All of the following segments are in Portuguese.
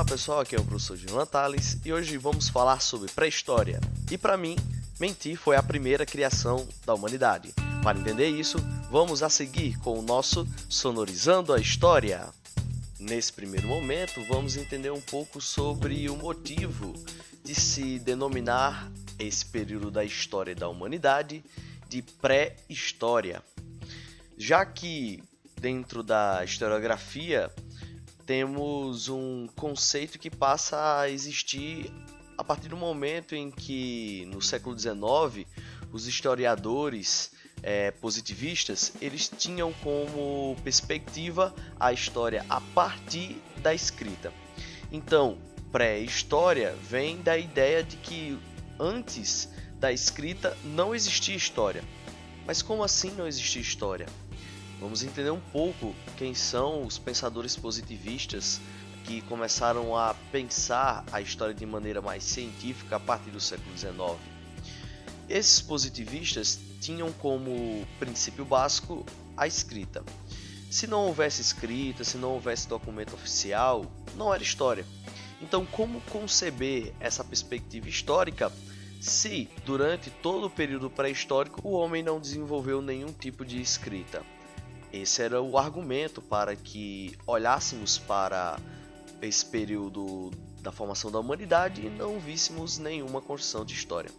Olá pessoal, aqui é o professor Gilvan Tales e hoje vamos falar sobre pré-história. E para mim, mentir foi a primeira criação da humanidade. Para entender isso, vamos a seguir com o nosso Sonorizando a História. Nesse primeiro momento, vamos entender um pouco sobre o motivo de se denominar esse período da história da humanidade de pré-história. Já que dentro da historiografia temos um conceito que passa a existir a partir do momento em que, no século XIX, os historiadores é, positivistas eles tinham como perspectiva a história a partir da escrita. Então, pré-história vem da ideia de que antes da escrita não existia história. Mas como assim não existia história? Vamos entender um pouco quem são os pensadores positivistas que começaram a pensar a história de maneira mais científica a partir do século XIX. Esses positivistas tinham como princípio básico a escrita. Se não houvesse escrita, se não houvesse documento oficial, não era história. Então, como conceber essa perspectiva histórica se, durante todo o período pré-histórico, o homem não desenvolveu nenhum tipo de escrita? Esse era o argumento para que olhássemos para esse período da formação da humanidade e não víssemos nenhuma construção de história.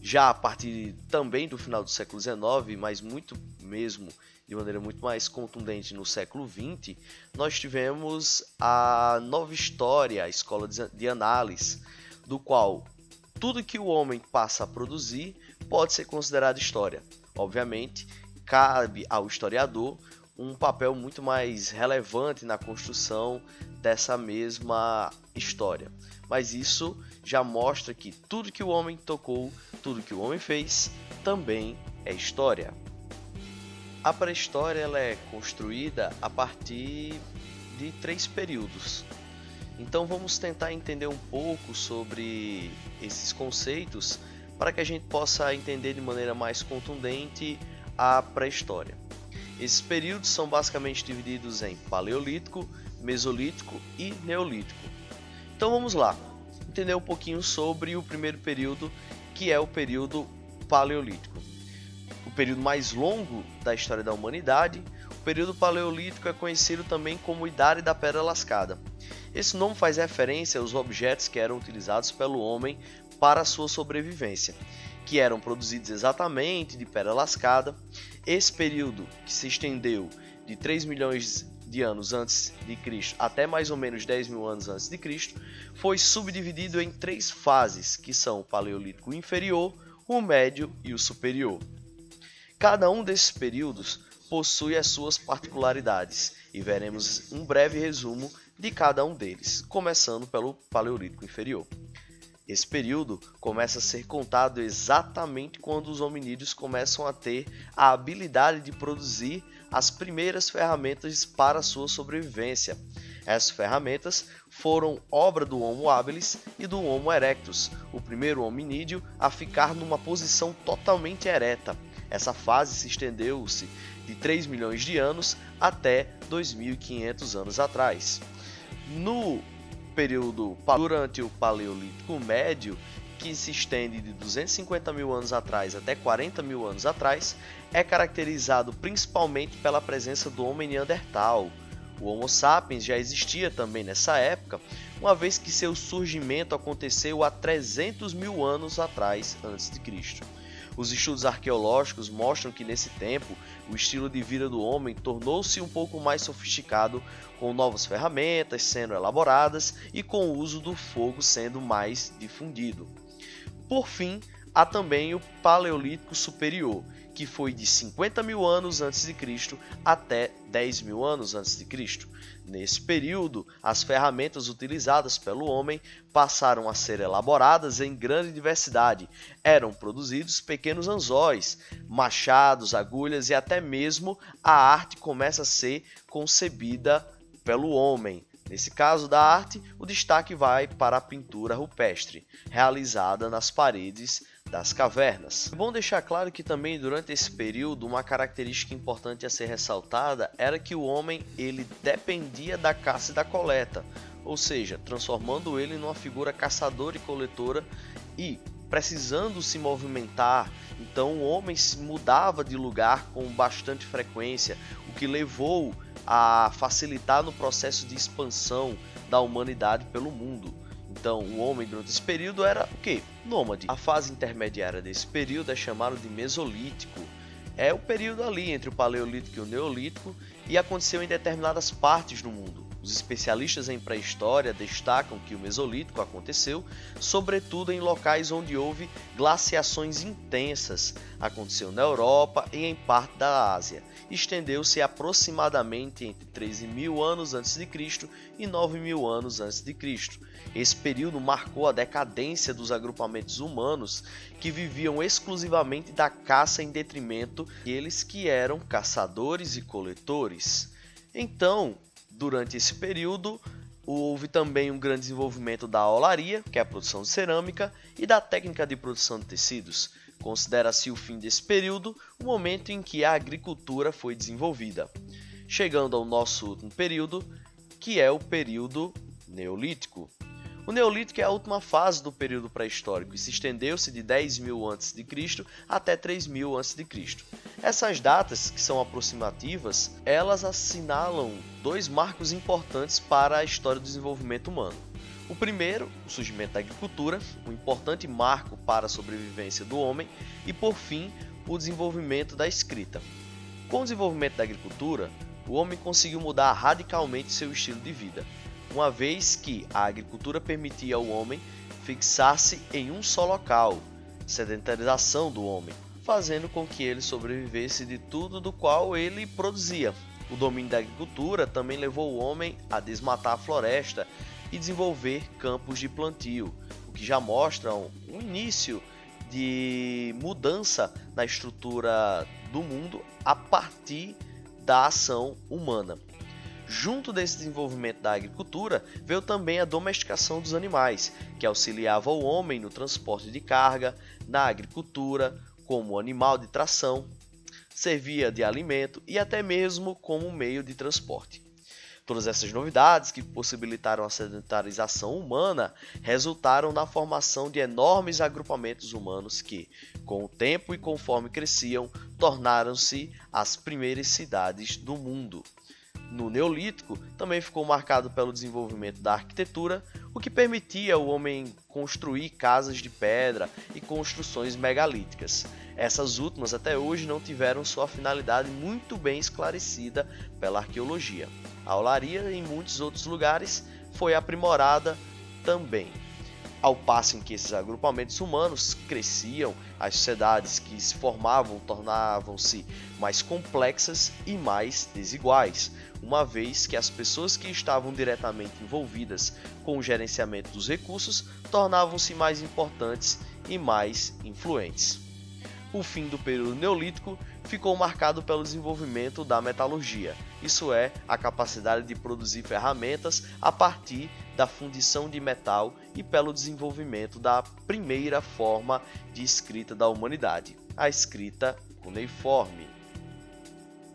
Já a partir também do final do século XIX, mas muito mesmo de maneira muito mais contundente no século XX, nós tivemos a nova história, a escola de análise, do qual tudo que o homem passa a produzir pode ser considerado história. Obviamente, cabe ao historiador um papel muito mais relevante na construção dessa mesma história. Mas isso já mostra que tudo que o homem tocou, tudo que o homem fez, também é história. A pré-história ela é construída a partir de três períodos. Então vamos tentar entender um pouco sobre esses conceitos para que a gente possa entender de maneira mais contundente a pré-história. Esses períodos são basicamente divididos em Paleolítico, Mesolítico e Neolítico. Então vamos lá, entender um pouquinho sobre o primeiro período, que é o período Paleolítico. O período mais longo da história da humanidade, o período Paleolítico é conhecido também como Idade da Pedra Lascada. Esse nome faz referência aos objetos que eram utilizados pelo homem para sua sobrevivência que eram produzidos exatamente de pedra lascada. Esse período que se estendeu de 3 milhões de anos antes de Cristo até mais ou menos 10 mil anos antes de Cristo, foi subdividido em três fases, que são o Paleolítico inferior, o médio e o superior. Cada um desses períodos possui as suas particularidades e veremos um breve resumo de cada um deles, começando pelo Paleolítico inferior. Esse período começa a ser contado exatamente quando os hominídeos começam a ter a habilidade de produzir as primeiras ferramentas para sua sobrevivência. Essas ferramentas foram obra do Homo habilis e do Homo erectus, o primeiro hominídeo a ficar numa posição totalmente ereta. Essa fase se estendeu-se de 3 milhões de anos até 2.500 anos atrás. No período durante o Paleolítico Médio, que se estende de 250 mil anos atrás até 40 mil anos atrás, é caracterizado principalmente pela presença do homem neandertal. O Homo sapiens já existia também nessa época, uma vez que seu surgimento aconteceu há 300 mil anos atrás antes de Cristo. Os estudos arqueológicos mostram que nesse tempo o estilo de vida do homem tornou-se um pouco mais sofisticado, com novas ferramentas sendo elaboradas e com o uso do fogo sendo mais difundido. Por fim, há também o Paleolítico Superior, que foi de 50 mil anos antes de Cristo até 10 mil anos antes de Cristo. Nesse período, as ferramentas utilizadas pelo homem passaram a ser elaboradas em grande diversidade. Eram produzidos pequenos anzóis, machados, agulhas e até mesmo a arte começa a ser concebida pelo homem. Nesse caso da arte, o destaque vai para a pintura rupestre, realizada nas paredes das cavernas. É bom deixar claro que também durante esse período uma característica importante a ser ressaltada era que o homem ele dependia da caça e da coleta, ou seja, transformando ele numa figura caçadora e coletora e precisando se movimentar, então o homem se mudava de lugar com bastante frequência, o que levou a facilitar no processo de expansão da humanidade pelo mundo. Então, o homem durante esse período era o que? Nômade. A fase intermediária desse período é chamada de Mesolítico. É o período ali entre o Paleolítico e o Neolítico e aconteceu em determinadas partes do mundo. Os especialistas em pré-história destacam que o Mesolítico aconteceu, sobretudo em locais onde houve glaciações intensas. Aconteceu na Europa e em parte da Ásia. Estendeu-se aproximadamente entre 13 mil anos antes de Cristo e 9 mil anos antes de Cristo. Esse período marcou a decadência dos agrupamentos humanos que viviam exclusivamente da caça em detrimento deles que eram caçadores e coletores. Então, Durante esse período, houve também um grande desenvolvimento da olaria, que é a produção de cerâmica, e da técnica de produção de tecidos. Considera-se o fim desse período o momento em que a agricultura foi desenvolvida. Chegando ao nosso último período, que é o período Neolítico. O Neolítico é a última fase do período pré-histórico e se estendeu-se de 10 mil a.C. até 3 mil a.C. Essas datas, que são aproximativas, elas assinalam dois marcos importantes para a história do desenvolvimento humano. O primeiro, o surgimento da agricultura, um importante marco para a sobrevivência do homem, e por fim, o desenvolvimento da escrita. Com o desenvolvimento da agricultura, o homem conseguiu mudar radicalmente seu estilo de vida uma vez que a agricultura permitia ao homem fixar-se em um só local, sedentarização do homem, fazendo com que ele sobrevivesse de tudo do qual ele produzia. O domínio da agricultura também levou o homem a desmatar a floresta e desenvolver campos de plantio, o que já mostra um início de mudança na estrutura do mundo a partir da ação humana. Junto desse desenvolvimento da agricultura, veio também a domesticação dos animais, que auxiliava o homem no transporte de carga, na agricultura, como animal de tração, servia de alimento e até mesmo como meio de transporte. Todas essas novidades que possibilitaram a sedentarização humana resultaram na formação de enormes agrupamentos humanos que, com o tempo e conforme cresciam, tornaram-se as primeiras cidades do mundo no Neolítico também ficou marcado pelo desenvolvimento da arquitetura, o que permitia ao homem construir casas de pedra e construções megalíticas. Essas últimas até hoje não tiveram sua finalidade muito bem esclarecida pela arqueologia. A olaria em muitos outros lugares foi aprimorada também. Ao passo em que esses agrupamentos humanos cresciam, as sociedades que se formavam tornavam-se mais complexas e mais desiguais, uma vez que as pessoas que estavam diretamente envolvidas com o gerenciamento dos recursos tornavam-se mais importantes e mais influentes. O fim do período neolítico ficou marcado pelo desenvolvimento da metalurgia, isso é, a capacidade de produzir ferramentas a partir da fundição de metal e pelo desenvolvimento da primeira forma de escrita da humanidade, a escrita cuneiforme.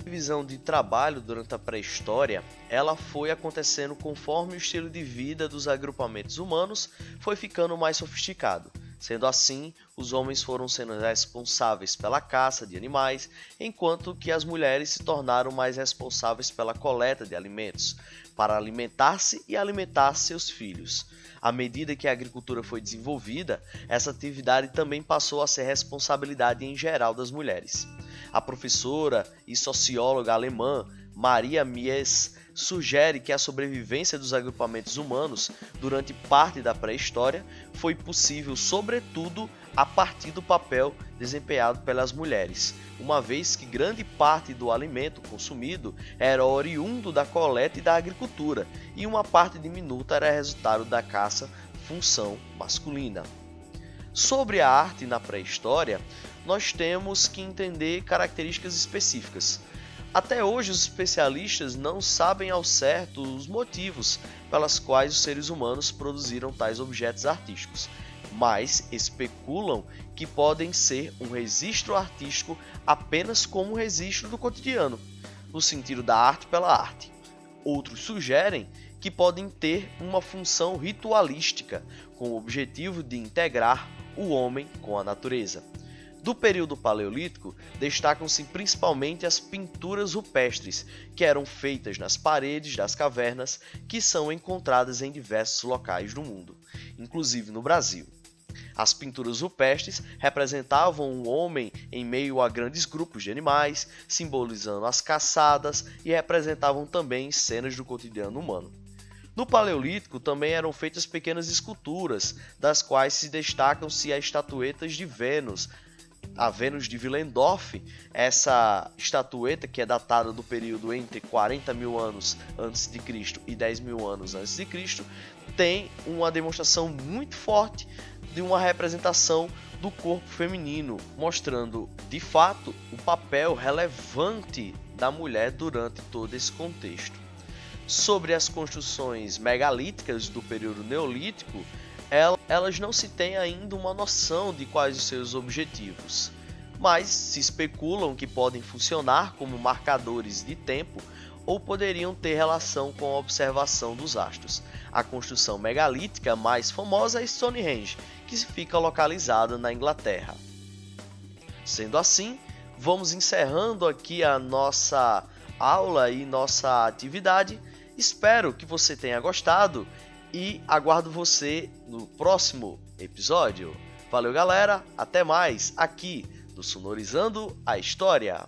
Divisão de trabalho durante a pré-história, ela foi acontecendo conforme o estilo de vida dos agrupamentos humanos foi ficando mais sofisticado. Sendo assim, os homens foram sendo responsáveis pela caça de animais, enquanto que as mulheres se tornaram mais responsáveis pela coleta de alimentos, para alimentar-se e alimentar seus filhos. À medida que a agricultura foi desenvolvida, essa atividade também passou a ser responsabilidade em geral das mulheres. A professora e socióloga alemã Maria Mies sugere que a sobrevivência dos agrupamentos humanos durante parte da pré-história foi possível, sobretudo, a partir do papel desempenhado pelas mulheres, uma vez que grande parte do alimento consumido era oriundo da coleta e da agricultura, e uma parte diminuta era resultado da caça, função masculina. Sobre a arte na pré-história, nós temos que entender características específicas. Até hoje, os especialistas não sabem ao certo os motivos pelas quais os seres humanos produziram tais objetos artísticos, mas especulam que podem ser um registro artístico apenas como um registro do cotidiano, no sentido da arte pela arte. Outros sugerem que podem ter uma função ritualística, com o objetivo de integrar o homem com a natureza. Do período paleolítico, destacam-se principalmente as pinturas rupestres, que eram feitas nas paredes das cavernas, que são encontradas em diversos locais do mundo, inclusive no Brasil. As pinturas rupestres representavam um homem em meio a grandes grupos de animais, simbolizando as caçadas e representavam também cenas do cotidiano humano. No Paleolítico também eram feitas pequenas esculturas, das quais se destacam-se as estatuetas de Vênus, a Vênus de Willendorf, essa estatueta que é datada do período entre 40 mil anos antes de Cristo e 10 mil anos antes de Cristo, tem uma demonstração muito forte de uma representação do corpo feminino, mostrando de fato o papel relevante da mulher durante todo esse contexto. Sobre as construções megalíticas do período neolítico, elas não se tem ainda uma noção de quais os seus objetivos, mas se especulam que podem funcionar como marcadores de tempo ou poderiam ter relação com a observação dos astros. A construção megalítica mais famosa é Stonehenge, que fica localizada na Inglaterra. Sendo assim, vamos encerrando aqui a nossa aula e nossa atividade. Espero que você tenha gostado e aguardo você no próximo episódio. Valeu, galera. Até mais aqui do Sonorizando a História.